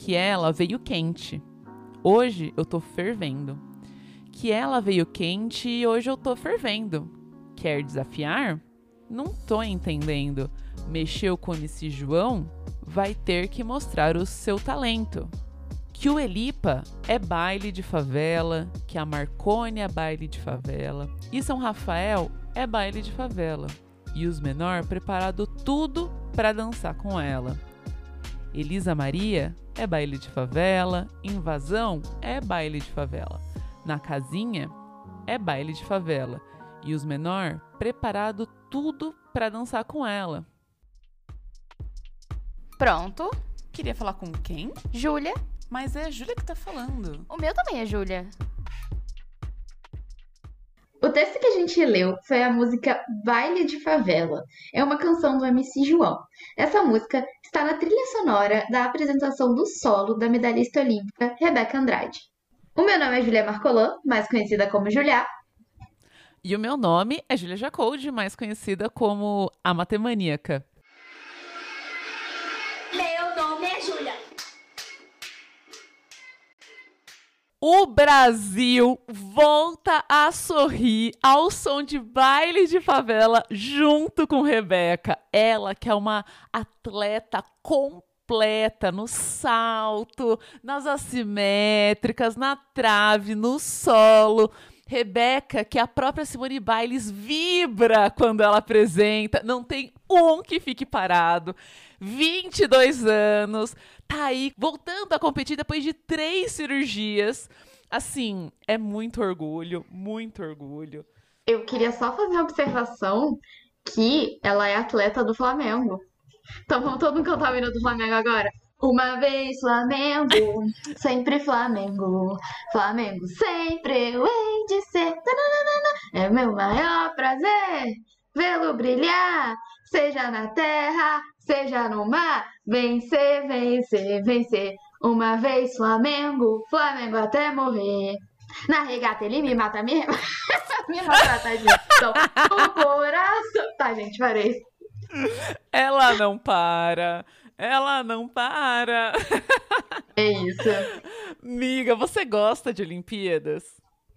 que ela veio quente. Hoje eu tô fervendo. Que ela veio quente e hoje eu tô fervendo. Quer desafiar? Não tô entendendo. Mexeu com esse João? Vai ter que mostrar o seu talento. Que o Elipa é baile de favela, que a Marconi é baile de favela e São Rafael é baile de favela. E os menor preparado tudo para dançar com ela. Elisa Maria é baile de favela, invasão é baile de favela. Na casinha é baile de favela. E os menor preparado tudo para dançar com ela. Pronto. Queria falar com quem? Júlia. Mas é a Júlia que tá falando. O meu também é Júlia. O texto que a gente leu foi a música Baile de Favela. É uma canção do MC João. Essa música está na trilha sonora da apresentação do solo da medalhista olímpica Rebeca Andrade. O meu nome é Julia Marcolã, mais conhecida como Julia. E o meu nome é Julia Jacoldi, mais conhecida como a Matemaníaca. O Brasil volta a sorrir ao som de baile de favela junto com Rebeca. Ela que é uma atleta completa no salto, nas assimétricas, na trave, no solo. Rebeca, que a própria Simone Biles vibra quando ela apresenta, não tem um que fique parado. 22 anos, tá aí voltando a competir depois de três cirurgias. Assim, é muito orgulho, muito orgulho. Eu queria só fazer uma observação que ela é atleta do Flamengo. Então vamos todo mundo cantar o hino do Flamengo agora. Uma vez Flamengo, sempre Flamengo. Flamengo sempre eu hei de ser. É meu maior prazer vê-lo brilhar, seja na terra, seja no mar. Vencer, vencer, vencer. Uma vez Flamengo, Flamengo até morrer. Na regata ele me mata, me, me maltrata de então, o coração. Tá, gente, parei. Ela não para. Ela não para. É isso. Miga, você gosta de Olimpíadas?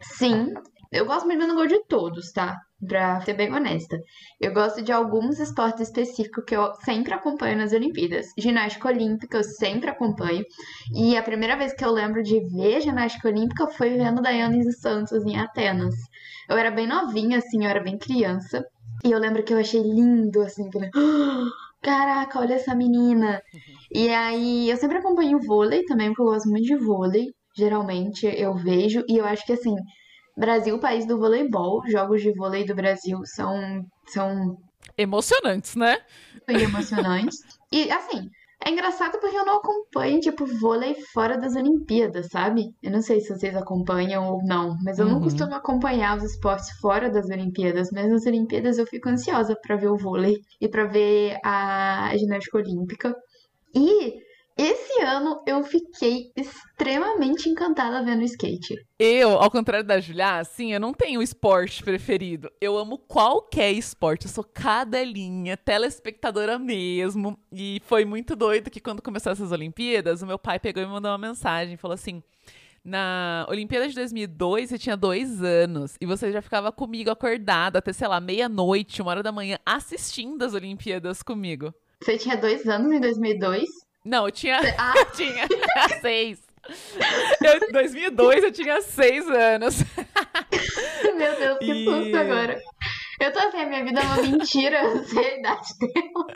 Sim. Eu gosto, mas eu não gosto de todos, tá? Pra ser bem honesta. Eu gosto de alguns esportes específicos que eu sempre acompanho nas Olimpíadas. Ginástica olímpica eu sempre acompanho. E a primeira vez que eu lembro de ver ginástica olímpica foi vendo Daiane dos Santos em Atenas. Eu era bem novinha, assim, eu era bem criança. E eu lembro que eu achei lindo, assim, falei, oh, caraca, olha essa menina. E aí eu sempre acompanho vôlei também, porque eu gosto muito de vôlei. Geralmente eu vejo, e eu acho que assim, Brasil, país do voleibol, jogos de vôlei do Brasil são, são emocionantes, né? emocionantes. e assim, é engraçado porque eu não acompanho, tipo, vôlei fora das Olimpíadas, sabe? Eu não sei se vocês acompanham ou não, mas eu uhum. não costumo acompanhar os esportes fora das Olimpíadas, mas nas Olimpíadas eu fico ansiosa para ver o vôlei e para ver a ginástica olímpica. E esse ano eu fiquei extremamente encantada vendo skate. Eu, ao contrário da Julia, assim, eu não tenho esporte preferido. Eu amo qualquer esporte. Eu sou cadelinha, telespectadora mesmo. E foi muito doido que quando começaram essas Olimpíadas, o meu pai pegou e me mandou uma mensagem. Falou assim: na Olimpíada de 2002, você tinha dois anos e você já ficava comigo acordada até, sei lá, meia-noite, uma hora da manhã, assistindo as Olimpíadas comigo. Você tinha dois anos em 2002? Não, eu tinha. Ah. Eu tinha seis. Em 2002 eu tinha seis anos. Meu Deus, que e... susto agora. Eu tô assim, a minha vida é uma mentira, eu sei a idade dela.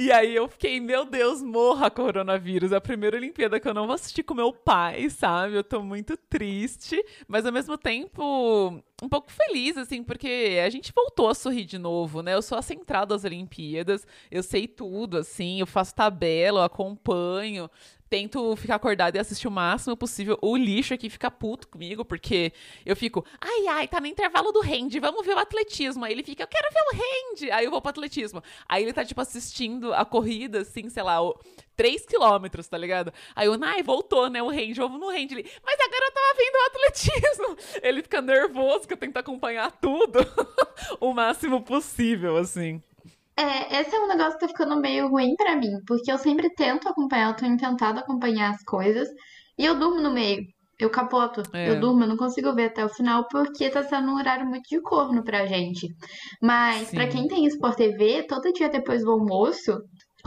E aí eu fiquei, meu Deus, morra coronavírus. É a primeira Olimpíada que eu não vou assistir com meu pai, sabe? Eu tô muito triste, mas ao mesmo tempo um pouco feliz, assim, porque a gente voltou a sorrir de novo, né? Eu sou a central das Olimpíadas, eu sei tudo, assim, eu faço tabela, eu acompanho tento ficar acordada e assistir o máximo possível. O lixo aqui fica puto comigo, porque eu fico, ai, ai, tá no intervalo do hand, vamos ver o atletismo. Aí ele fica, eu quero ver o hand. Aí eu vou pro atletismo. Aí ele tá, tipo, assistindo a corrida, assim, sei lá, o 3 quilômetros, tá ligado? Aí eu, ai, voltou, né, o hand, vamos no hand. Ele, mas agora eu tava vendo o atletismo. Ele fica nervoso que eu tento acompanhar tudo o máximo possível, assim. É, esse é um negócio que tá ficando meio ruim pra mim, porque eu sempre tento acompanhar, eu tenho tentado acompanhar as coisas, e eu durmo no meio. Eu capoto, É. eu durmo, eu não consigo ver até o final, porque tá sendo um horário muito de corno pra gente. Mas, pra Sim. quem tem Sport TV, todo dia depois do almoço,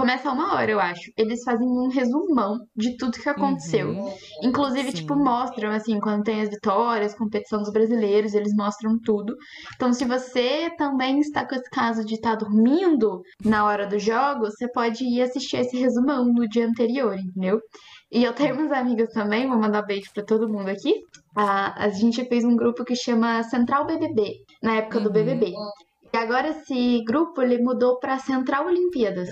começa uma hora, eu acho. Eles fazem um resumão de tudo que aconteceu. Uhum. Inclusive, Sim. tipo, mostram, assim, quando tem as vitórias, competição dos brasileiros, eles mostram tudo. Então, se você também está com esse caso de estar dormindo na hora do jogo, você pode ir assistir esse resumão no dia anterior, entendeu? E eu tenho umas amigas também, vou mandar beijo pra todo mundo aqui. A, a gente fez um grupo que chama Central BBB, na época do Uhum. BBB. E agora esse grupo, ele mudou pra Central Olimpíadas.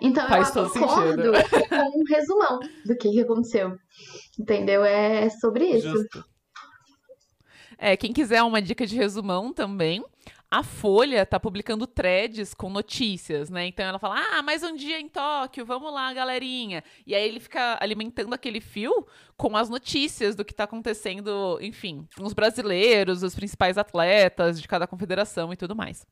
Então Faz eu acordo com um resumão do que, que aconteceu. Entendeu? É sobre isso. Justo. É, quem quiser uma dica de resumão também, a Folha tá publicando threads com notícias, né? Então ela fala: "Ah, mais um dia em Tóquio, vamos lá, galerinha". E aí ele fica alimentando aquele fio com as notícias do que tá acontecendo, enfim, com os brasileiros, os principais atletas de cada confederação e tudo mais.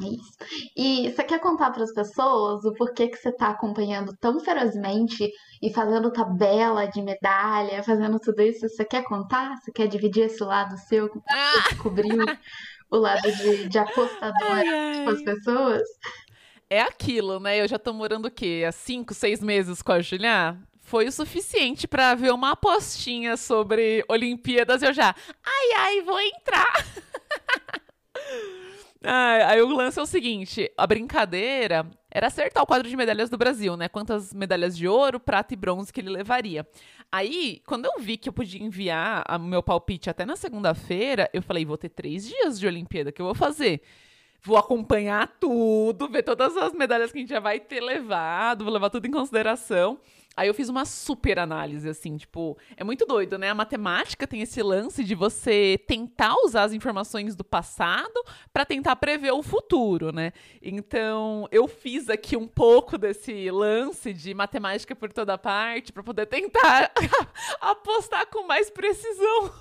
É isso. E você quer contar para as pessoas o porquê que você está acompanhando tão ferozmente e fazendo tabela de medalha, fazendo tudo isso? Você quer contar? Você quer dividir esse lado seu com Ah! você descobriu o lado de, de apostadora com as pessoas? É aquilo, né? Eu já tô morando o quê? Há cinco, seis meses com a Julia? Foi o suficiente pra ver uma apostinha sobre Olimpíadas e eu já. Ai, ai, vou entrar! Ai, aí o lance é o seguinte: a brincadeira era acertar o quadro de medalhas do Brasil, né? Quantas medalhas de ouro, prata e bronze que ele levaria. Aí, quando eu vi que eu podia enviar o meu palpite até na segunda-feira, eu falei: vou ter três dias de Olimpíada, que eu vou fazer? Vou acompanhar tudo, ver todas as medalhas que a gente já vai ter levado, vou levar tudo em consideração. Aí eu fiz uma super análise, assim, tipo, é muito doido, né? A matemática tem esse lance de você tentar usar as informações do passado para tentar prever o futuro, né? Então, eu fiz aqui um pouco desse lance de matemática por toda parte para poder tentar apostar com mais precisão.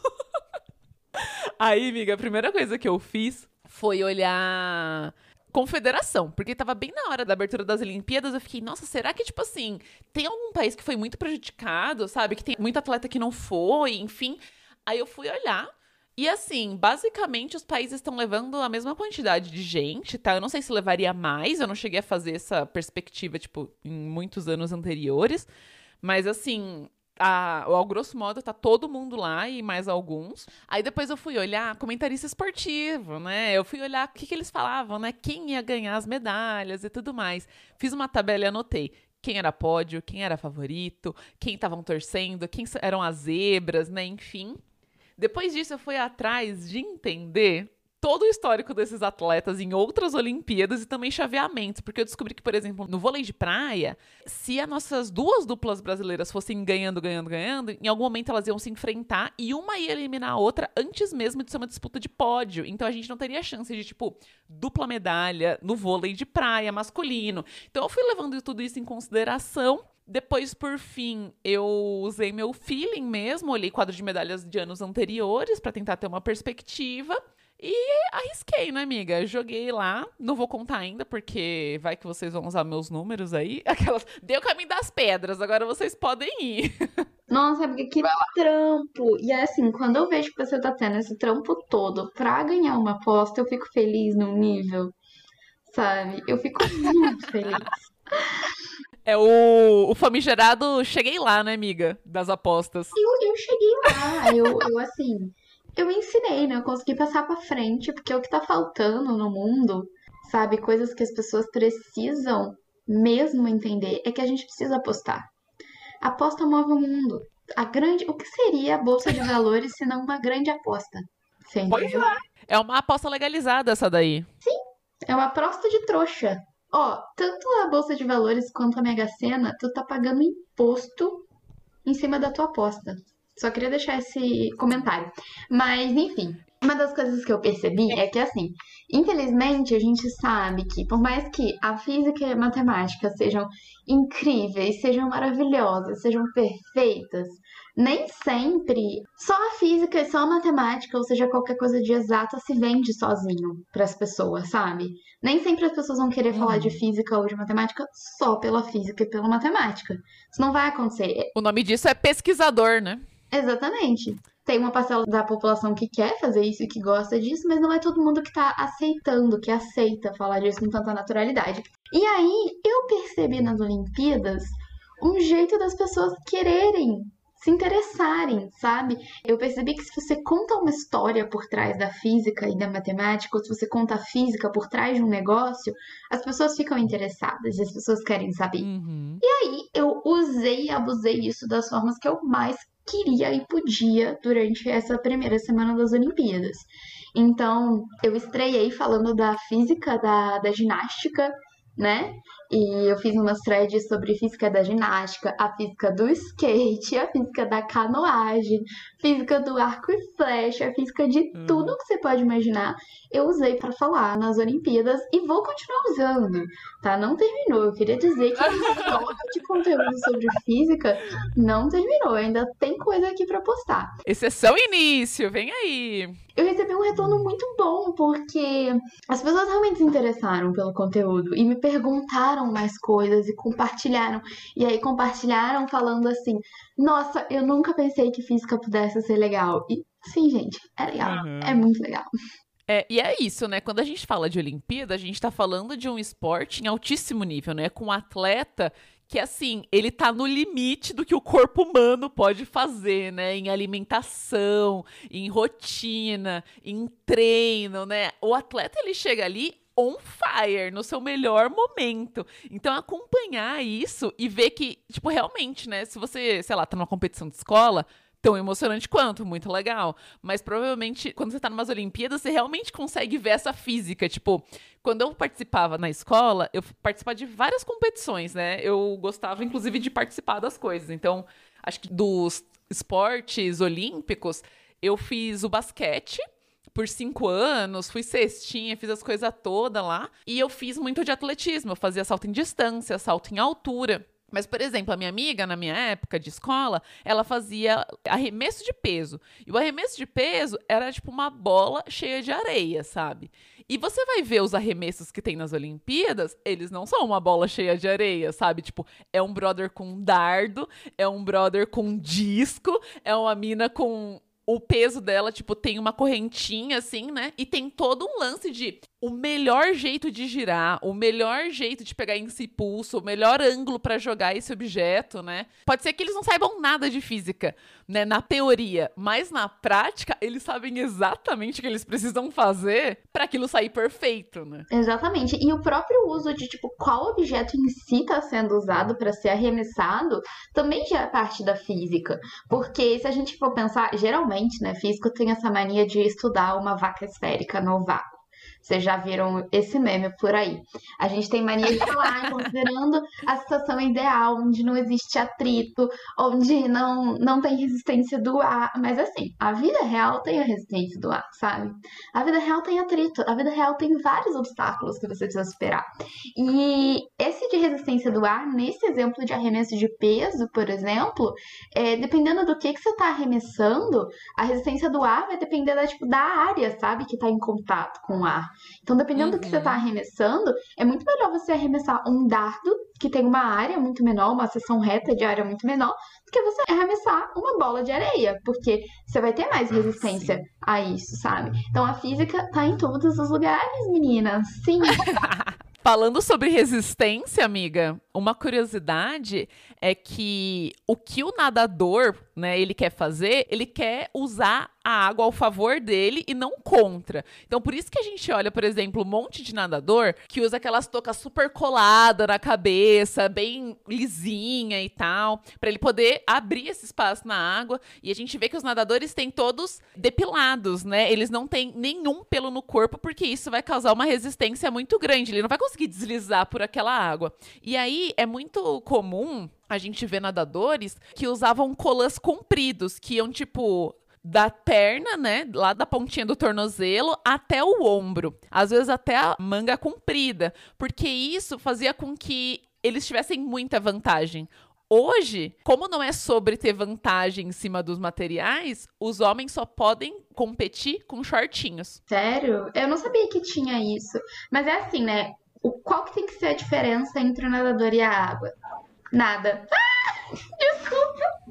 Aí, amiga, a primeira coisa que eu fiz foi olhar confederação, porque tava bem na hora da abertura das Olimpíadas, eu fiquei, nossa, será que, tipo assim, tem algum país que foi muito prejudicado, sabe? Que tem muito atleta que não foi, enfim. Aí eu fui olhar. E assim, basicamente os países estão levando a mesma quantidade de gente, tá? Eu não sei se levaria mais, eu não cheguei a fazer essa perspectiva, tipo, em muitos anos anteriores. Mas assim, ao grosso modo, tá todo mundo lá e mais alguns. Aí depois eu fui olhar comentarista esportivo, né? Eu fui olhar o que, que eles falavam, né? Quem ia ganhar as medalhas e tudo mais. Fiz uma tabela e anotei quem era pódio, quem era favorito, quem estavam torcendo, quem eram as zebras, né? Enfim. Depois disso, eu fui atrás de entender todo o histórico desses atletas em outras Olimpíadas e também chaveamentos, porque eu descobri que, por exemplo, no vôlei de praia, se as nossas duas duplas brasileiras fossem ganhando, ganhando, ganhando, em algum momento elas iam se enfrentar e uma ia eliminar a outra antes mesmo de ser uma disputa de pódio. Então a gente não teria chance de, tipo, dupla medalha no vôlei de praia masculino. Então eu fui levando tudo isso em consideração. Depois, por fim, eu usei meu feeling mesmo, olhei quadro de medalhas de anos anteriores para tentar ter uma perspectiva. E arrisquei, né, amiga? Joguei lá. Não vou contar ainda, porque vai que vocês vão usar meus números aí. Aquelas. Deu o caminho das pedras, agora vocês podem ir. Nossa, amiga, que trampo! E é assim, quando eu vejo que você tá tendo esse trampo todo pra ganhar uma aposta, eu fico feliz num nível, sabe? Eu fico muito feliz. É o, o famigerado cheguei lá, né, amiga? Das apostas. Eu, eu cheguei lá, eu, eu assim, eu ensinei, né? Eu consegui passar pra frente, porque o que tá faltando no mundo, sabe? Coisas que as pessoas precisam mesmo entender é que a gente precisa apostar. Aposta move o mundo. A grande, o que seria a bolsa de valores se não uma grande aposta? Você Pois é. É uma aposta legalizada essa daí. É uma aposta de trouxa. Ó, tanto a bolsa de valores quanto a Mega Sena, tu tá pagando imposto em cima da tua aposta. Só queria deixar esse comentário. Mas, enfim. Uma das coisas que eu percebi é que, assim, infelizmente a gente sabe que, por mais que a física e a matemática sejam incríveis, sejam maravilhosas, sejam perfeitas, nem sempre só a física e só a matemática, ou seja, qualquer coisa de exata, se vende sozinho para as pessoas, sabe? Nem sempre as pessoas vão querer falar de física ou de matemática só pela física e pela matemática. Isso não vai acontecer. O nome disso é pesquisador, né? Exatamente. Tem uma parcela da população que quer fazer isso e que gosta disso, mas não é todo mundo que tá aceitando, que aceita falar disso com tanta naturalidade. E aí eu percebi nas Olimpíadas um jeito das pessoas quererem se interessarem, sabe? Eu percebi que se você conta uma história por trás da física e da matemática, ou se você conta a física por trás de um negócio, as pessoas ficam interessadas e as pessoas querem saber. Uhum. E aí eu usei e abusei isso das formas que eu mais queria e podia durante essa primeira semana das Olimpíadas. Então, eu estreiei falando da física da, da ginástica, né? E eu fiz umas threads sobre física da ginástica, a física do skate, a física da canoagem, física do arco e flecha, a física de Uhum. tudo que você pode imaginar. Eu usei para falar nas Olimpíadas e vou continuar usando, tá? Não terminou. Eu queria dizer que a história de conteúdo sobre física não terminou. Ainda tem coisa aqui para postar. Esse é só o início, vem aí. Eu recebi um retorno muito bom, porque as pessoas realmente se interessaram pelo conteúdo e me perguntaram mais coisas e compartilharam. E aí compartilharam falando assim: Nossa, eu nunca pensei que física pudesse ser legal. E sim, gente, é legal. Uhum. É muito legal. É, e é isso, né? Quando a gente fala de Olimpíada, a gente tá falando de um esporte em altíssimo nível, né? Com um atleta que, assim, ele tá no limite do que o corpo humano pode fazer, né? Em alimentação, em rotina, em treino, né? O atleta, ele chega ali on fire, no seu melhor momento. Então, acompanhar isso e ver que, tipo, realmente, né? Se você, sei lá, tá numa competição de escola, tão emocionante quanto, muito legal. Mas provavelmente, quando você tá numas Olimpíadas, você realmente consegue ver essa física. Tipo, quando eu participava na escola, eu participava de várias competições, né? Eu gostava, inclusive, de participar das coisas. Então, acho que dos esportes olímpicos, eu fiz o basquete por cinco anos, fui cestinha, fiz as coisas todas lá. E eu fiz muito de atletismo. Eu fazia salto em distância, salto em altura. Mas, por exemplo, a minha amiga, na minha época de escola, ela fazia arremesso de peso. E o arremesso de peso era tipo uma bola cheia de areia, sabe? E você vai ver os arremessos que tem nas Olimpíadas, eles não são uma bola cheia de areia, sabe? Tipo, é um brother com dardo, é um brother com disco, é uma mina com o peso dela, tipo, tem uma correntinha assim, né? E tem todo um lance de o melhor jeito de girar, o melhor jeito de pegar esse pulso, o melhor ângulo para jogar esse objeto, né? Pode ser que eles não saibam nada de física, né, na teoria, mas na prática eles sabem exatamente o que eles precisam fazer para aquilo sair perfeito, né? Exatamente. E o próprio uso de, tipo, qual objeto em si está sendo usado para ser arremessado também já é parte da física. Porque se a gente for pensar, geralmente, né, físico tem essa mania de estudar uma vaca esférica no. Vocês já viram esse meme por aí. A gente tem mania de falar, considerando a situação ideal, onde não existe atrito, onde não, não tem resistência do ar. Mas assim, a vida real tem a resistência do ar, sabe? A vida real tem atrito, a vida real tem vários obstáculos que você precisa superar. E esse de resistência do ar, nesse exemplo de arremesso de peso, por exemplo, é, dependendo do que, que você está arremessando, a resistência do ar vai depender da, tipo, da área, sabe, que está em contato com o ar. Então, dependendo do que você está arremessando, é muito melhor você arremessar um dardo que tem uma área muito menor, uma seção reta de área muito menor, do que você arremessar uma bola de areia, porque você vai ter mais resistência Sim. a isso, sabe? Então a física tá em todos os lugares, meninas. Sim. Falando sobre resistência, amiga, uma curiosidade é que o que o nadador, né, ele quer fazer, ele quer usar a água ao favor dele e não contra. Então, por isso que a gente olha, por exemplo, um monte de nadador que usa aquelas toucas super colada na cabeça, bem lisinha e tal, para ele poder abrir esse espaço na água. E a gente vê que os nadadores têm todos depilados, né? Eles não têm nenhum pelo no corpo porque isso vai causar uma resistência muito grande. Ele não vai conseguir deslizar por aquela água. E aí é muito comum a gente ver nadadores que usavam colãs compridos, que iam tipo da perna, né, lá da pontinha do tornozelo até o ombro, às vezes até a manga comprida, porque isso fazia com que eles tivessem muita vantagem. Hoje, como não é sobre ter vantagem em cima dos materiais, os homens só podem competir com shortinhos. Sério? Eu não sabia que tinha isso. Mas é assim, né? O, qual que tem que ser a diferença entre o nadador e a água? Nada. Ah, desculpa.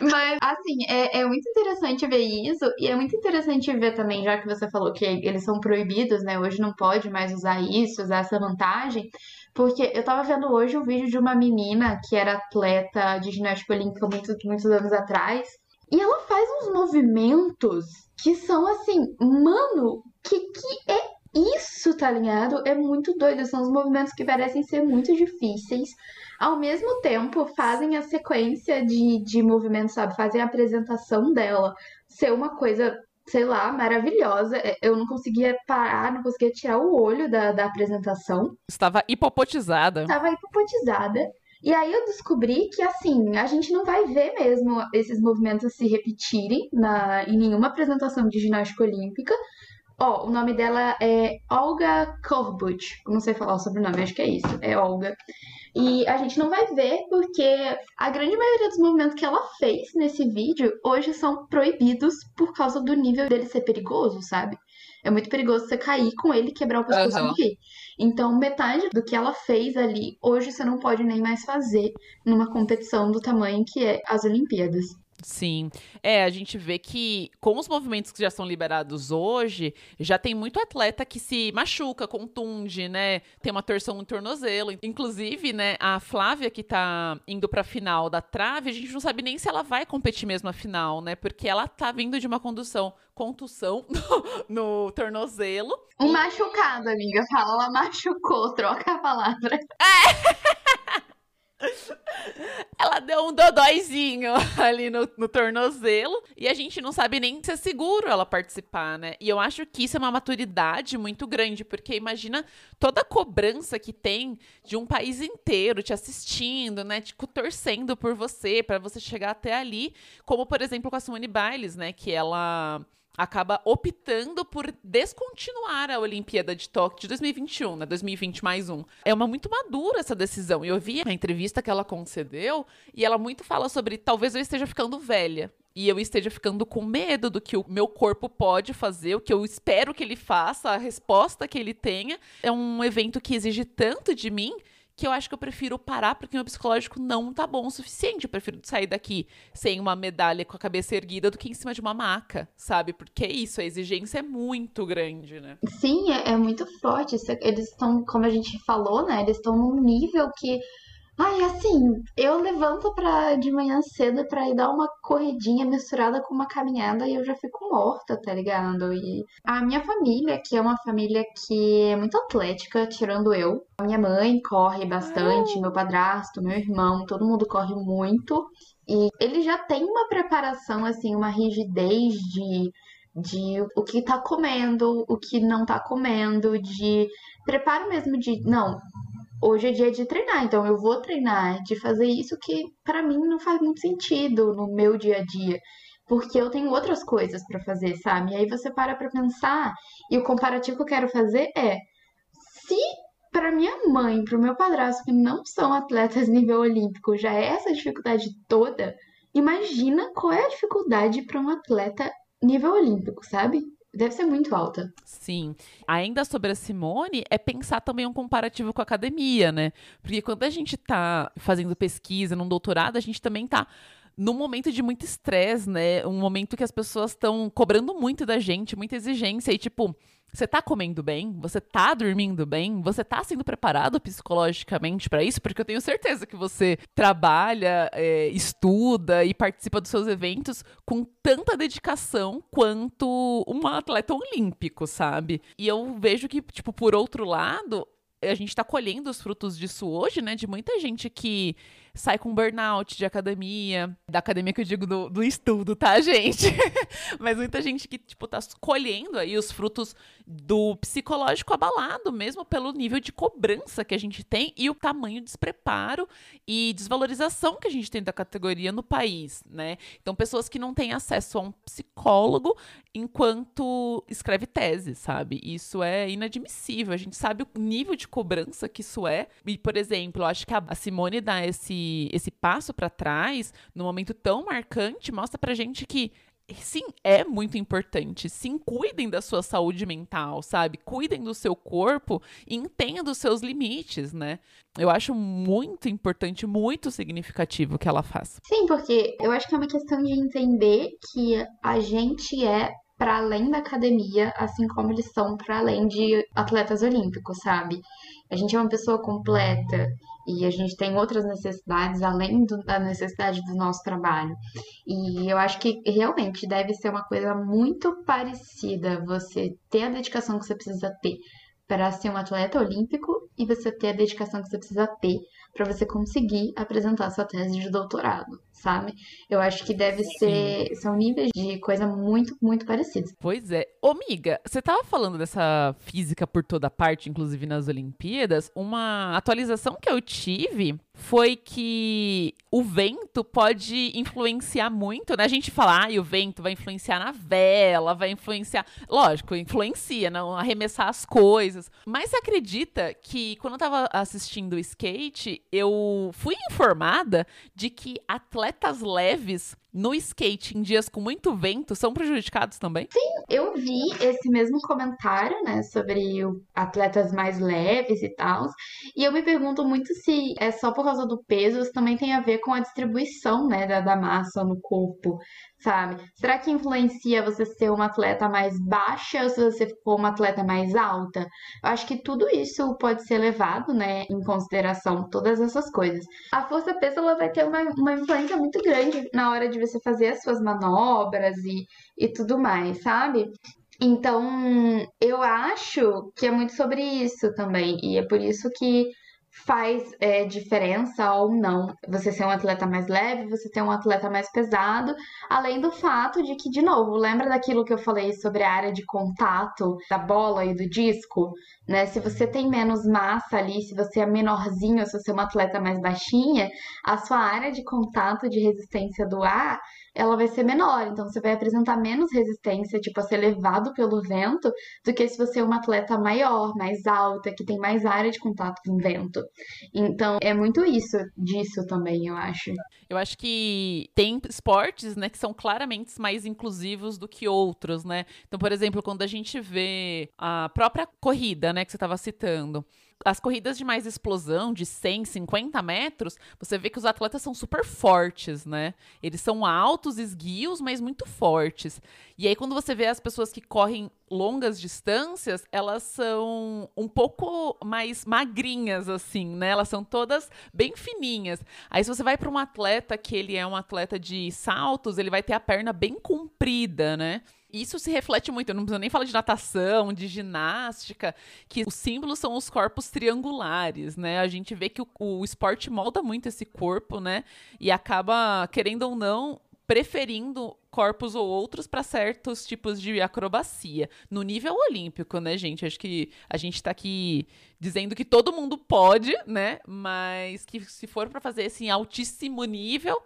Mas, assim, é, é muito interessante ver isso, e é muito interessante ver também, já que você falou que eles são proibidos, né? Hoje não pode mais usar isso, usar essa vantagem. Porque eu tava vendo hoje um vídeo de uma menina que era atleta de ginástica olímpica muitos, muitos anos atrás. E ela faz uns movimentos que são assim, mano, que que é isso, tá ligado? É muito doido. São os movimentos que parecem ser muito difíceis. Ao mesmo tempo, fazem a sequência de, de movimentos, sabe? Fazem a apresentação dela ser uma coisa, sei lá, maravilhosa. É, eu não conseguia parar, não conseguia tirar o olho da, da apresentação. Estava hipopotizada. Estava hipopotizada. E aí eu descobri que, assim, a gente não vai ver mesmo esses movimentos se repetirem na, em nenhuma apresentação de ginástica olímpica. Ó, o nome dela é Olga Korbut. Não sei falar o sobrenome, acho que é isso. É Olga. E a gente não vai ver porque a grande maioria dos movimentos que ela fez nesse vídeo hoje são proibidos por causa do nível dele ser perigoso, sabe? É muito perigoso você cair com ele, quebrar o pescoço uhum. e morrer. Então, metade do que ela fez ali, hoje você não pode nem mais fazer numa competição do tamanho que é as Olimpíadas. Sim. É, a gente vê que com os movimentos que já são liberados hoje, já tem muito atleta que se machuca, contunde, né? Tem uma torção no tornozelo. Inclusive, né, a Flávia que tá indo pra final da trave, a gente não sabe nem se ela vai competir mesmo na final, né? Porque ela tá vindo de uma condução, contusão no, no tornozelo. Um machucado, amiga. Fala, ela machucou, troca a palavra. É! Ela deu um dodóizinho ali no, no, tornozelo e a gente não sabe nem se é seguro ela participar, né? E eu acho que isso é uma maturidade muito grande, porque imagina toda a cobrança que tem de um país inteiro te assistindo, né? Tipo, torcendo por você, para você chegar até ali. Como, por exemplo, com a Simone Biles, né? Que ela acaba optando por descontinuar a Olimpíada de Tóquio de 2021, né? 2020 mais um. É uma muito madura essa decisão. Eu vi a entrevista que ela concedeu e ela muito fala sobre talvez eu esteja ficando velha e eu esteja ficando com medo do que o meu corpo pode fazer, o que eu espero que ele faça, a resposta que ele tenha. É um evento que exige tanto de mim que eu acho que eu prefiro parar porque meu psicológico não tá bom o suficiente. Eu prefiro sair daqui sem uma medalha com a cabeça erguida do que em cima de uma maca, sabe? Porque é isso, a exigência é muito grande, né? Sim, é, é muito forte. Eles estão, como a gente falou, né? Eles estão num nível que Ai, assim, eu levanto pra, de manhã cedo pra ir dar uma corridinha misturada com uma caminhada e eu já fico morta, tá ligado? E a minha família, que é uma família que é muito atlética, tirando eu. A minha mãe corre bastante, meu padrasto, meu irmão, todo mundo corre muito. E ele já tem uma preparação, assim, uma rigidez de de o que tá comendo, o que não tá comendo, de preparo mesmo de, não, hoje é dia de treinar, então eu vou treinar, de fazer isso que para mim não faz muito sentido no meu dia a dia, porque eu tenho outras coisas para fazer, sabe? E aí você para para pensar, e o comparativo que eu quero fazer é se para minha mãe, para o meu padrasto que não são atletas nível olímpico, já é essa dificuldade toda, imagina qual é a dificuldade para um atleta nível olímpico, sabe? Deve ser muito alta. Sim. Ainda sobre a Simone, é pensar também um comparativo com a academia, né? Porque quando a gente tá fazendo pesquisa num doutorado, a gente também tá num momento de muito estresse, né? Um momento que as pessoas estão cobrando muito da gente, muita exigência. E, tipo, você tá comendo bem? Você tá dormindo bem? Você tá sendo preparado psicologicamente para isso? Porque eu tenho certeza que você trabalha, é, estuda e participa dos seus eventos com tanta dedicação quanto um atleta olímpico, sabe? E eu vejo que, tipo, por outro lado, a gente tá colhendo os frutos disso hoje, né? De muita gente que sai com burnout de academia, da academia que eu digo do, do estudo, tá, gente? Mas muita gente que, tipo, tá colhendo aí os frutos do psicológico abalado, mesmo pelo nível de cobrança que a gente tem e o tamanho de despreparo e desvalorização que a gente tem da categoria no país, né? Então, pessoas que não têm acesso a um psicólogo enquanto escreve tese, sabe? Isso é inadmissível. A gente sabe o nível de cobrança que isso é. E, por exemplo, acho que a Simone dá esse, esse passo para trás, num momento tão marcante, mostra pra gente que sim, é muito importante. Sim, cuidem da sua saúde mental, sabe? Cuidem do seu corpo e entendam os seus limites, né? Eu acho muito importante, muito significativo o que ela faz. Sim, porque eu acho que é uma questão de entender que a gente é para além da academia, assim como eles são para além de atletas olímpicos, sabe? A gente é uma pessoa completa e a gente tem outras necessidades além do, da necessidade do nosso trabalho. E eu acho que realmente deve ser uma coisa muito parecida você ter a dedicação que você precisa ter para ser um atleta olímpico e você ter a dedicação que você precisa ter para você conseguir apresentar sua tese de doutorado, sabe? Eu acho que deve Sim. ser são níveis de coisa muito muito parecidos. Pois é. Ô, miga, você tava falando dessa física por toda parte, inclusive nas Olimpíadas, uma atualização que eu tive foi que o vento pode influenciar muito, né? A gente fala, ah, o vento vai influenciar na vela, vai influenciar. Lógico, influencia, não arremessar as coisas. Mas você acredita que quando eu tava assistindo o skate, eu fui informada de que atletas leves no skate em dias com muito vento são prejudicados também? Sim, eu vi esse mesmo comentário, né, sobre atletas mais leves e tal. E eu me pergunto muito se é só por causa do peso, isso também tem a ver com a distribuição, né, da, da massa no corpo sabe? Será que influencia você ser uma atleta mais baixa ou se você for uma atleta mais alta? Eu acho que tudo isso pode ser levado, né, em consideração, todas essas coisas. A força peso ela vai ter uma, uma influência muito grande na hora de você fazer as suas manobras e, e tudo mais, sabe? Então, eu acho que é muito sobre isso também. E é por isso que faz é, diferença ou não você ser um atleta mais leve, você ter um atleta mais pesado, além do fato de que, de novo, lembra daquilo que eu falei sobre a área de contato da bola e do disco? Né? Se você tem menos massa ali, se você é menorzinho, se você é uma atleta mais baixinha, a sua área de contato de resistência do ar ela vai ser menor. Então, você vai apresentar menos resistência, tipo, a ser levado pelo vento, do que se você é uma atleta maior, mais alta, que tem mais área de contato com o vento. Então, é muito isso, disso também, eu acho. Eu acho que tem esportes, né, que são claramente mais inclusivos do que outros, né? Então, por exemplo, quando a gente vê a própria corrida, né, que você estava citando, as corridas de mais explosão, de 100, 50 metros, você vê que os atletas são super fortes, né? Eles são altos, esguios, mas muito fortes. E aí, quando você vê as pessoas que correm longas distâncias, elas são um pouco mais magrinhas, assim, né? Elas são todas bem fininhas. Aí, se você vai para um atleta que ele é um atleta de saltos, ele vai ter a perna bem comprida, né? Isso se reflete muito, eu não preciso nem falar de natação, de ginástica, que os símbolos são os corpos triangulares, né? A gente vê que o, o esporte molda muito esse corpo, né? E acaba, querendo ou não, preferindo corpos ou outros para certos tipos de acrobacia. No nível olímpico, né, gente? Acho que a gente está aqui dizendo que todo mundo pode, né? Mas que se for para fazer esse em altíssimo nível,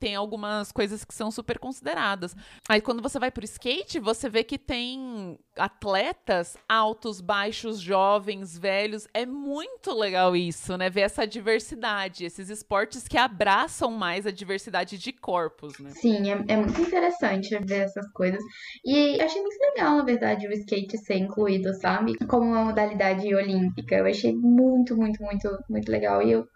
tem algumas coisas que são super consideradas. Aí quando você vai pro skate, você vê que tem atletas altos, baixos, jovens, velhos. É muito legal isso, né? Ver essa diversidade, esses esportes que abraçam mais a diversidade de corpos, né? Sim, é, é muito interessante ver essas coisas. E achei muito legal, na verdade, o skate ser incluído, sabe? Como uma modalidade olímpica. Eu achei muito, muito, muito, muito legal. E eu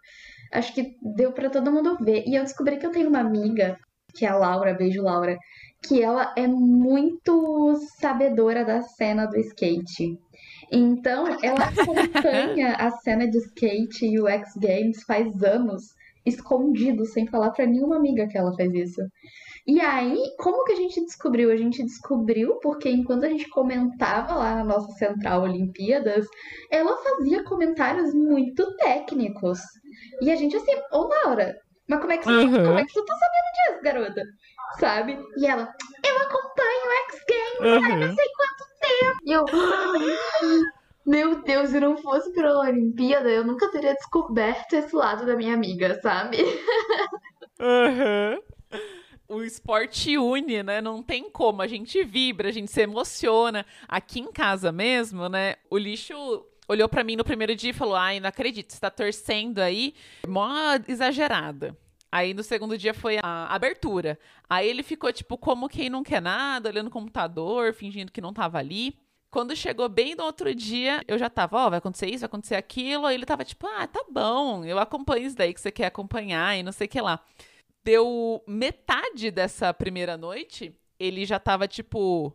acho que deu para todo mundo ver. E eu descobri que eu tenho uma amiga, que é a Laura, beijo Laura, que ela é muito sabedora da cena do skate. Então, ela acompanha a cena de skate e o X Games faz anos, escondido, sem falar para nenhuma amiga que ela faz isso. E aí, como que a gente descobriu? A gente descobriu porque enquanto a gente comentava lá na nossa Central Olimpíadas, ela fazia comentários muito técnicos. E a gente assim, ô Laura, Mas como é que você, Uhum. como é que você tá sabendo disso, garota? Sabe? E ela, eu acompanho o X Games há não Uhum. sei quanto tempo. E eu, meu Deus, se não fosse pela Olimpíada, eu nunca teria descoberto esse lado da minha amiga, sabe? Aham. O esporte une, né? Não tem como. A gente vibra, a gente se emociona. Aqui em casa mesmo, né? O lixo olhou pra mim no primeiro dia e falou: Ai, não acredito, você tá torcendo aí. Mó exagerada. Aí no segundo dia foi a abertura. Aí ele ficou, tipo, como quem não quer nada, olhando o computador, fingindo que não tava ali. Quando chegou bem no outro dia, eu já tava, ó, vai acontecer isso, vai acontecer aquilo. Aí ele tava tipo, ah, tá bom, eu acompanho isso daí que você quer acompanhar e não sei o que lá. Deu metade dessa primeira noite, ele já tava tipo.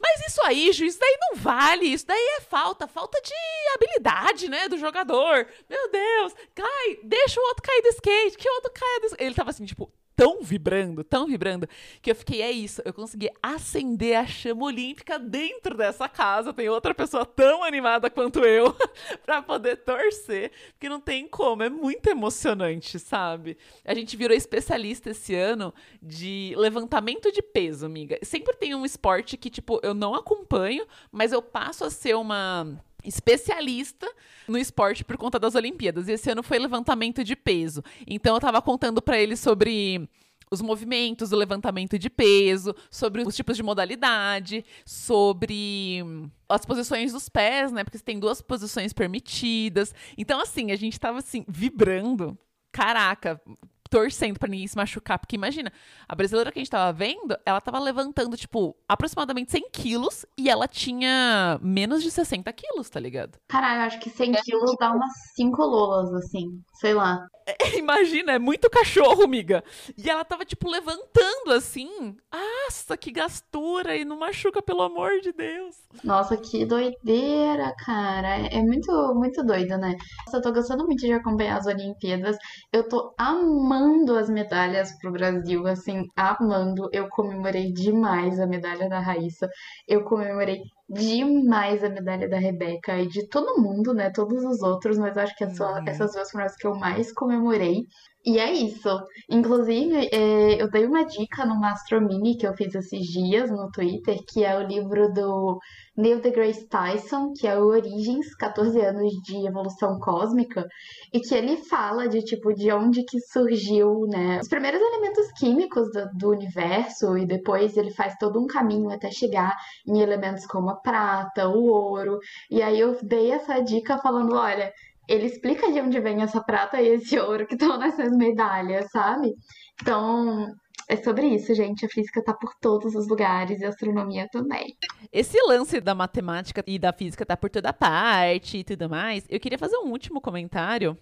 Mas isso aí, juiz, daí não vale, isso daí é falta, falta de habilidade, né, do jogador. Meu Deus, cai, deixa o outro cair do skate, que o outro caia do. Ele tava assim, tipo, tão vibrando, tão vibrando, que eu fiquei, é isso, eu consegui acender a chama olímpica dentro dessa casa. Tem outra pessoa tão animada quanto eu pra poder torcer, porque não tem como, é muito emocionante, sabe? A gente virou especialista esse ano de levantamento de peso, amiga. Sempre tem um esporte que, tipo, eu não acompanho, mas eu passo a ser uma especialista no esporte por conta das Olimpíadas. E esse ano foi levantamento de peso. Então eu tava contando pra ele sobre os movimentos do levantamento de peso, sobre os tipos de modalidade, sobre hum, as posições dos pés, né? Porque você tem duas posições permitidas. Então, assim, a gente tava assim, vibrando. Caraca, torcendo pra ninguém se machucar. Porque imagina, a brasileira que a gente tava vendo, ela tava levantando, tipo, aproximadamente 100 quilos e ela tinha menos de 60 quilos, tá ligado? Caralho, eu acho que 100 quilos dá umas 5 lolas, assim. Sei lá. Imagina, é muito cachorro, miga. E ela tava, tipo, levantando assim. Nossa, que gastura! E não machuca, pelo amor de Deus. Nossa, que doideira, cara. É é muito, muito doido, né? Nossa, eu tô gostando muito de acompanhar as Olimpíadas. Eu tô amando as medalhas pro Brasil, assim, amando. Eu comemorei demais a medalha da Raíssa. Eu comemorei demais a medalha da Rebeca e de todo mundo, né? Todos os outros, mas acho que essa- Uhum. essas duas foram as que eu mais comemorei. E é isso. Inclusive, é, eu dei uma dica no Mastro Mini que eu fiz esses dias no Twitter, que é o livro do Neil deGrasse Tyson, que é o Origens, 14 anos de evolução cósmica, e que ele fala de tipo de onde que surgiu, né, os primeiros elementos químicos do, do universo e depois ele faz todo um caminho até chegar em elementos como a prata, o ouro. E aí eu dei essa dica falando, olha, ele explica de onde vem essa prata e esse ouro que estão nessas medalhas, sabe? Então, é sobre isso, gente. A física tá por todos os lugares e a astronomia também. Esse lance da matemática e da física tá por toda parte e tudo mais. Eu queria fazer um último comentário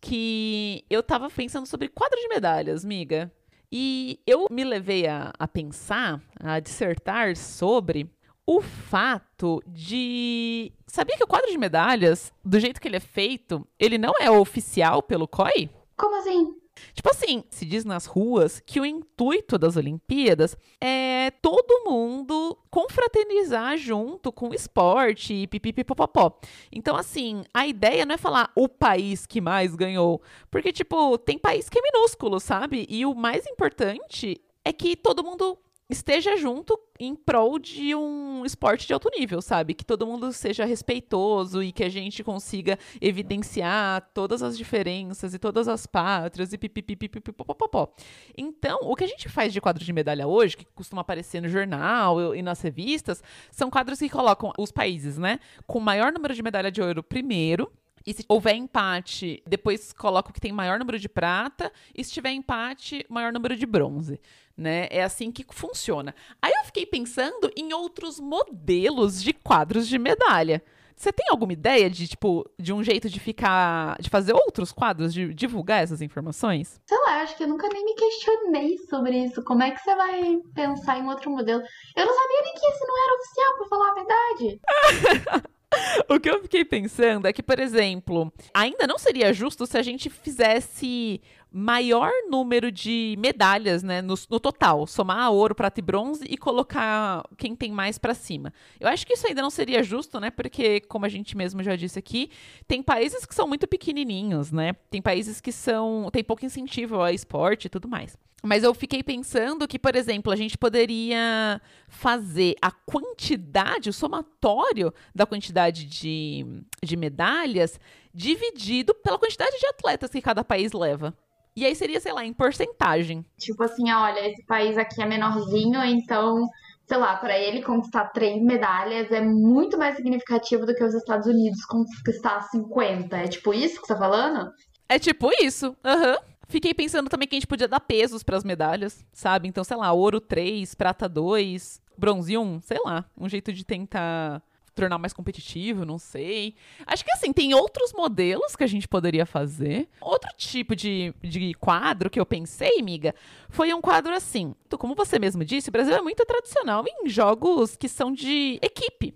que eu tava pensando sobre quadro de medalhas, miga. E eu me levei a, a pensar, a dissertar sobre o fato de. Sabia que o quadro de medalhas, do jeito que ele é feito, ele não é oficial pelo COI? Como assim? Tipo assim, se diz nas ruas que o intuito das Olimpíadas é todo mundo confraternizar junto com o esporte e pipipipopopó. Então, assim, a ideia não é falar o país que mais ganhou, porque, tipo, tem país que é minúsculo, sabe? E o mais importante é que todo mundo esteja junto em prol de um esporte de alto nível, sabe? Que todo mundo seja respeitoso e que a gente consiga evidenciar todas as diferenças e todas as pátrias e pipipipipipopopó. Então, o que a gente faz de quadro de medalha hoje, que costuma aparecer no jornal e nas revistas, são quadros que colocam os países, né, com maior número de medalha de ouro primeiro, e se houver empate, depois coloca o que tem maior número de prata. E se tiver empate, maior número de bronze. Né? É assim que funciona. Aí eu fiquei pensando em outros modelos de quadros de medalha. Você tem alguma ideia de, tipo, de um jeito de ficar. de fazer outros quadros, de divulgar essas informações? Sei lá, acho que eu nunca nem me questionei sobre isso. Como é que você vai pensar em outro modelo? Eu não sabia nem que esse não era oficial, pra falar a verdade. O que eu fiquei pensando é que, por exemplo, ainda não seria justo se a gente fizesse maior número de medalhas, né, no, no, total, somar ouro, prata e bronze e colocar quem tem mais para cima. Eu acho que isso ainda não seria justo, né, porque como a gente mesmo já disse aqui, tem países que são muito pequenininhos, né? Tem países que são tem pouco incentivo ao esporte e tudo mais. Mas eu fiquei pensando que, por exemplo, a gente poderia fazer a quantidade, o somatório da quantidade de, de medalhas dividido pela quantidade de atletas que cada país leva. E aí seria, sei lá, em porcentagem. Tipo assim, olha, esse país aqui é menorzinho, então, sei lá, para ele conquistar três medalhas é muito mais significativo do que os Estados Unidos conquistar 50. É tipo isso que você tá falando? É tipo isso. Aham. Uhum. Fiquei pensando também que a gente podia dar pesos para as medalhas, sabe? Então, sei lá, ouro 3, prata 2, bronze 1, sei lá. Um jeito de tentar tornar mais competitivo, não sei. Acho que assim, tem outros modelos que a gente poderia fazer. Tipo de, de quadro que eu pensei, miga, foi um quadro assim. Então, como você mesmo disse, o Brasil é muito tradicional em jogos que são de equipe.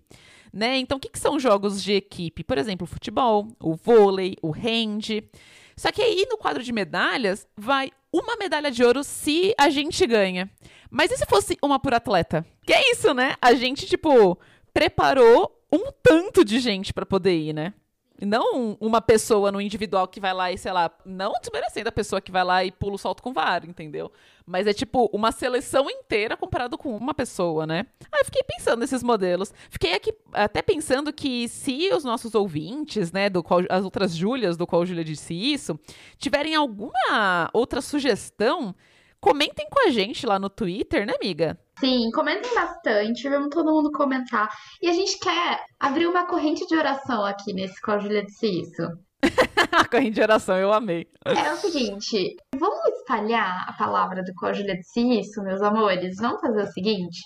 Né? Então, o que, que são jogos de equipe? Por exemplo, o futebol, o vôlei, o hand. Só que aí no quadro de medalhas vai uma medalha de ouro se a gente ganha. Mas e se fosse uma por atleta? Que é isso, né? A gente, tipo, preparou um tanto de gente para poder ir, né? Não uma pessoa no individual que vai lá e, sei lá, não desmerecendo a pessoa que vai lá e pula o salto com vara, entendeu? Mas é tipo uma seleção inteira comparado com uma pessoa, né? Aí eu fiquei pensando nesses modelos. Fiquei aqui até pensando que se os nossos ouvintes, né, do qual as outras Júlias, do qual Júlia disse isso, tiverem alguma outra sugestão, comentem com a gente lá no Twitter, né, amiga? Sim, comentem bastante, vamos todo mundo comentar. E a gente quer abrir uma corrente de oração aqui nesse qual Julia disse isso. a corrente de oração, eu amei. É o seguinte, vamos espalhar a palavra do qual Julia disse isso, meus amores? Vamos fazer o seguinte?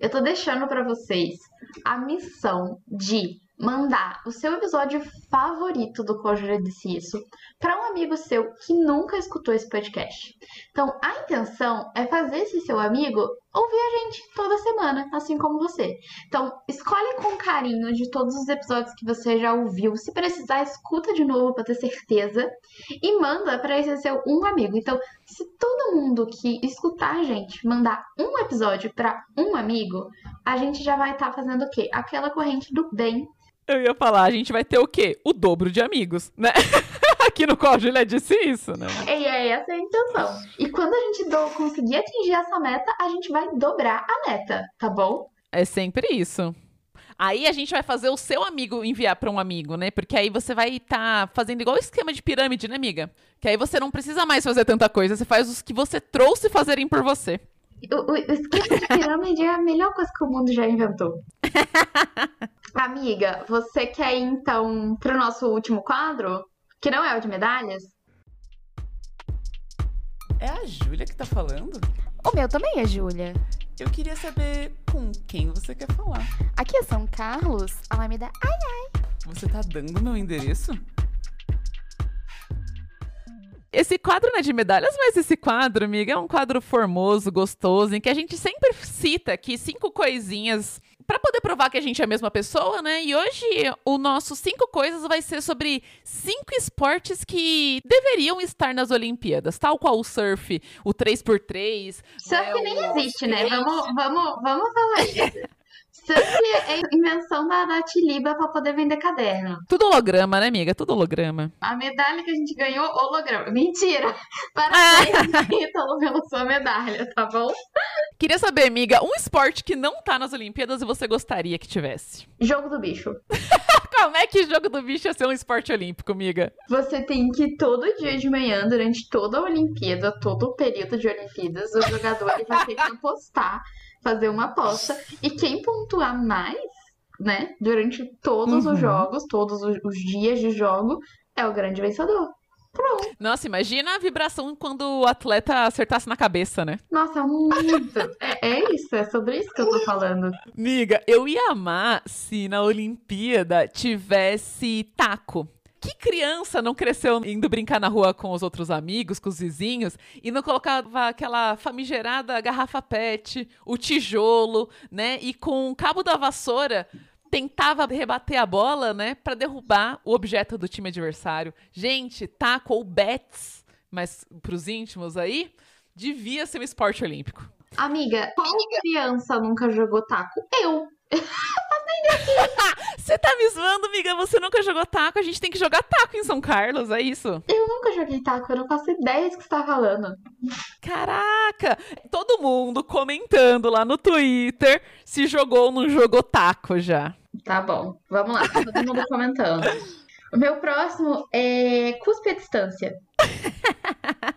Eu tô deixando para vocês a missão de mandar o seu episódio favorito do Conjura Disse Isso para um amigo seu que nunca escutou esse podcast. Então, a intenção é fazer esse seu amigo ouvir a gente toda semana, assim como você. Então, escolhe com carinho de todos os episódios que você já ouviu. Se precisar, escuta de novo para ter certeza e manda para esse seu um amigo. Então, se todo mundo que escutar a gente mandar um episódio para um amigo, a gente já vai estar tá fazendo o quê? Aquela corrente do bem eu ia falar, a gente vai ter o quê? O dobro de amigos, né? Aqui no qual a Julia disse isso, né? E é essa a intenção. E quando a gente do, conseguir atingir essa meta, a gente vai dobrar a meta, tá bom? É sempre isso. Aí a gente vai fazer o seu amigo enviar para um amigo, né? Porque aí você vai estar tá fazendo igual o esquema de pirâmide, né, amiga? Que aí você não precisa mais fazer tanta coisa, você faz os que você trouxe fazerem por você. O, o esquema de pirâmide é a melhor coisa que o mundo já inventou. Amiga, você quer ir então pro nosso último quadro? Que não é o de medalhas? É a Júlia que tá falando? O meu também é Júlia. Eu queria saber com quem você quer falar. Aqui é São Carlos, Alameda Ai Ai. Você tá dando meu endereço? Esse quadro não é de medalhas, mas esse quadro, amiga, é um quadro formoso, gostoso, em que a gente sempre cita aqui cinco coisinhas para poder provar que a gente é a mesma pessoa, né? E hoje o nosso cinco coisas vai ser sobre cinco esportes que deveriam estar nas Olimpíadas, tal qual o surf, o 3x3. Surf né, nem existe, né? Vamos, vamos, vamos falar isso. Surf é invenção da, da Tiliba pra poder vender caderno. Tudo holograma, né, amiga? Tudo holograma. A medalha que a gente ganhou, holograma. Mentira! Parabéns, Ítalo, pela sua medalha, tá bom? Queria saber, amiga, um esporte que não tá nas Olimpíadas e você gostaria que tivesse? Jogo do bicho. Como é que jogo do bicho ia ser um esporte olímpico, amiga? Você tem que todo dia de manhã, durante toda a Olimpíada, todo o período de Olimpíadas, o jogador ele vai ter que apostar fazer uma aposta. E quem pontuar mais, né, durante todos uhum. os jogos, todos os dias de jogo, é o grande vencedor. Pronto. Nossa, imagina a vibração quando o atleta acertasse na cabeça, né? Nossa, muito. é, é, isso, é sobre isso que eu tô falando. Miga, eu ia amar se na Olimpíada tivesse taco. Que criança não cresceu indo brincar na rua com os outros amigos, com os vizinhos, e não colocava aquela famigerada garrafa PET, o tijolo, né? E com o cabo da vassoura tentava rebater a bola, né, para derrubar o objeto do time adversário. Gente, taco ou bets Mas pros íntimos aí, devia ser um esporte olímpico. Amiga, qual criança nunca jogou taco? Eu. Você tá me zoando, amiga? Você nunca jogou taco? A gente tem que jogar taco em São Carlos, é isso? Eu nunca joguei taco, eu não faço ideia do que você tá falando. Caraca! Todo mundo comentando lá no Twitter se jogou ou não jogou taco já. Tá bom, vamos lá, tá todo mundo comentando. O meu próximo é cuspe à distância.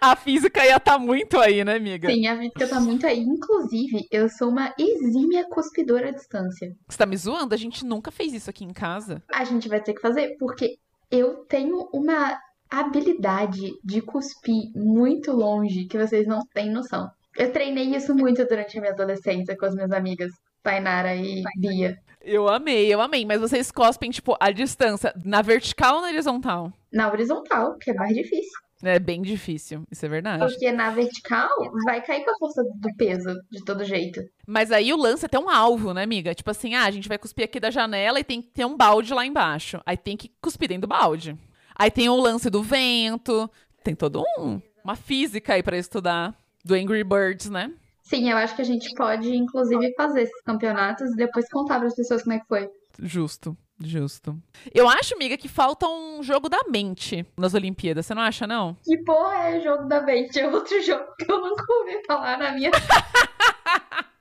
A física ia estar tá muito aí, né, amiga? Sim, a física tá muito aí. Inclusive, eu sou uma exímia cuspidora à distância. Você tá me zoando? A gente nunca fez isso aqui em casa. A gente vai ter que fazer, porque eu tenho uma habilidade de cuspir muito longe que vocês não têm noção. Eu treinei isso muito durante a minha adolescência com as minhas amigas, Tainara e Bia. Eu amei, eu amei. Mas vocês cospem, tipo, a distância na vertical ou na horizontal? Na horizontal, que é mais difícil. É bem difícil, isso é verdade. Porque na vertical vai cair com a força do peso, de todo jeito. Mas aí o lance é ter um alvo, né, amiga? Tipo assim, ah, a gente vai cuspir aqui da janela e tem que ter um balde lá embaixo. Aí tem que cuspir dentro do balde. Aí tem o lance do vento, tem todo um, uma física aí para estudar do Angry Birds, né? Sim, eu acho que a gente pode, inclusive, fazer esses campeonatos e depois contar para as pessoas como é que foi. Justo. Justo. Eu acho, amiga, que falta um jogo da mente nas Olimpíadas. Você não acha, não? Que porra é jogo da mente? É outro jogo que eu nunca ouvi falar na minha.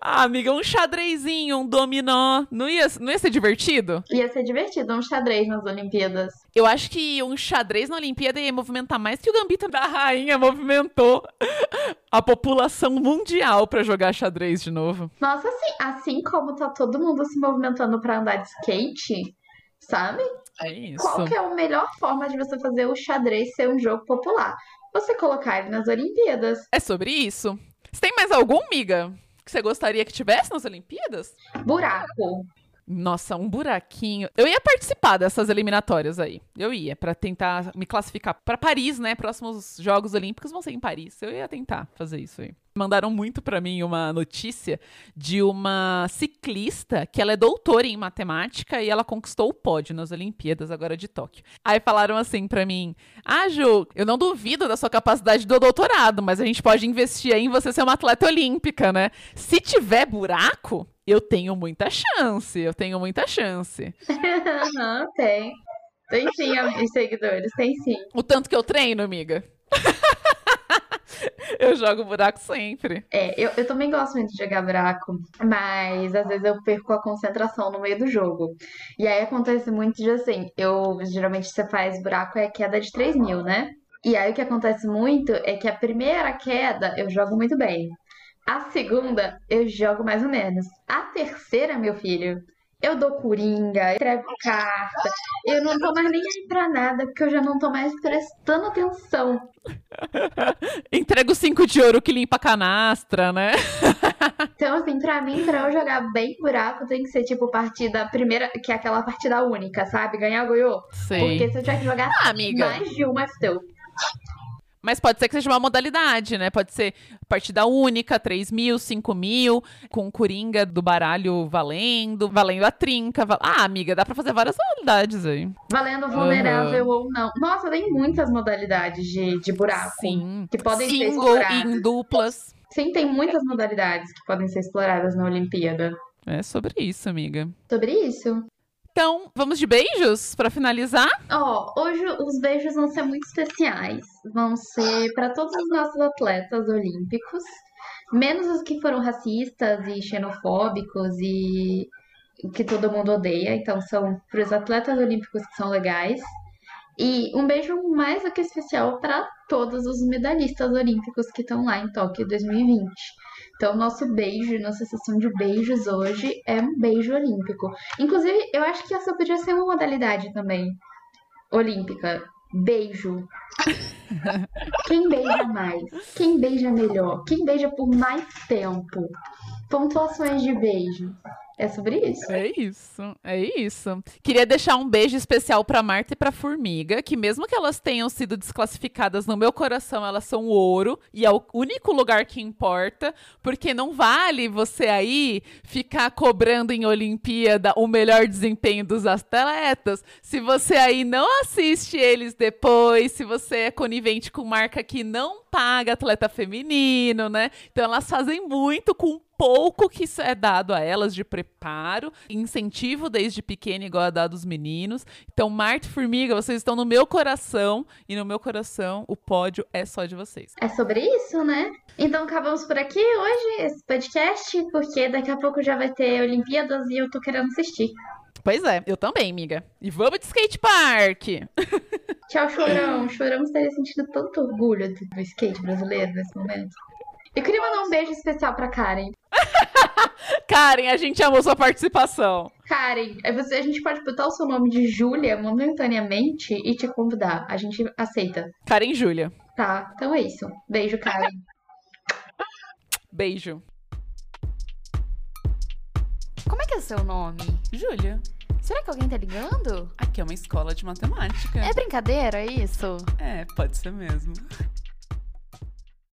ah, amiga, um xadrezinho, um dominó. Não ia, não ia ser divertido? Ia ser divertido, um xadrez nas Olimpíadas. Eu acho que um xadrez na Olimpíada ia movimentar mais que o Gambito da Rainha movimentou a população mundial para jogar xadrez de novo. Nossa, assim, assim como tá todo mundo se movimentando para andar de skate, sabe? É isso. Qual que é a melhor forma de você fazer o xadrez ser um jogo popular? Você colocar ele nas Olimpíadas. É sobre isso. Você tem mais algum, miga, que você gostaria que tivesse nas Olimpíadas? Buraco. Nossa, um buraquinho. Eu ia participar dessas eliminatórias aí. Eu ia, para tentar me classificar para Paris, né? Próximos Jogos Olímpicos vão ser em Paris. Eu ia tentar fazer isso aí. Mandaram muito para mim uma notícia de uma ciclista que ela é doutora em matemática e ela conquistou o pódio nas Olimpíadas agora de Tóquio. Aí falaram assim para mim: "Ah, Ju, eu não duvido da sua capacidade do doutorado, mas a gente pode investir em você ser uma atleta olímpica, né? Se tiver buraco, eu tenho muita chance, eu tenho muita chance. Não, tem. Tem sim, amigos seguidores, tem sim. O tanto que eu treino, amiga. eu jogo buraco sempre. É, eu, eu também gosto muito de jogar buraco, mas às vezes eu perco a concentração no meio do jogo. E aí acontece muito de assim, eu geralmente você faz buraco é queda de 3 mil, né? E aí o que acontece muito é que a primeira queda eu jogo muito bem. A segunda, eu jogo mais ou menos. A terceira, meu filho, eu dou coringa, entrego carta. Eu não tô mais nem aí pra nada, porque eu já não tô mais prestando atenção. Entrego cinco de ouro que limpa a canastra, né? então, assim, pra mim, pra eu jogar bem buraco, tem que ser tipo partida primeira, que é aquela partida única, sabe? Ganhar, ganhou. Sim. Porque se eu tiver que jogar ah, mais de uma, é mas pode ser que seja uma modalidade, né? Pode ser partida única, 3 mil, 5 mil, com coringa do baralho valendo, valendo a trinca. Val... Ah, amiga, dá pra fazer várias modalidades aí. Valendo vulnerável uhum. ou não. Nossa, tem muitas modalidades de, de buraco. Sim. Que podem Single ser exploradas. em duplas. Sim, tem muitas modalidades que podem ser exploradas na Olimpíada. É sobre isso, amiga. Sobre isso. Então, vamos de beijos para finalizar? Ó, oh, hoje os beijos vão ser muito especiais. Vão ser para todos os nossos atletas olímpicos, menos os que foram racistas e xenofóbicos e que todo mundo odeia. Então, são para os atletas olímpicos que são legais. E um beijo mais do que especial para todos os medalhistas olímpicos que estão lá em Tóquio 2020. Então, nosso beijo, nossa sessão de beijos hoje é um beijo olímpico. Inclusive, eu acho que essa podia ser uma modalidade também olímpica. Beijo. Quem beija mais? Quem beija melhor? Quem beija por mais tempo? Pontuações de beijo. É sobre isso. É isso, é isso. Queria deixar um beijo especial pra Marta e pra Formiga, que mesmo que elas tenham sido desclassificadas no meu coração, elas são ouro e é o único lugar que importa, porque não vale você aí ficar cobrando em Olimpíada o melhor desempenho dos atletas se você aí não assiste eles depois, se você é conivente com marca que não paga atleta feminino, né? Então elas fazem muito com pouco que é dado a elas de preparo, incentivo desde pequena, igual a dado aos meninos. Então, Marta e Formiga, vocês estão no meu coração, e no meu coração o pódio é só de vocês. É sobre isso, né? Então acabamos por aqui hoje, esse podcast, porque daqui a pouco já vai ter Olimpíadas e eu tô querendo assistir. Pois é, eu também, amiga. E vamos de skate park! Tchau, Chorão. Choramos teria sentido tanto orgulho do skate brasileiro nesse momento. Eu queria mandar um beijo especial pra Karen. Karen, a gente amou sua participação. Karen, é você, a gente pode botar o seu nome de Júlia momentaneamente e te convidar. A gente aceita. Karen Júlia. Tá, então é isso. Beijo, Karen. Beijo. Como é que é o seu nome? Júlia. Será que alguém tá ligando? Aqui é uma escola de matemática. É brincadeira isso? É, pode ser mesmo.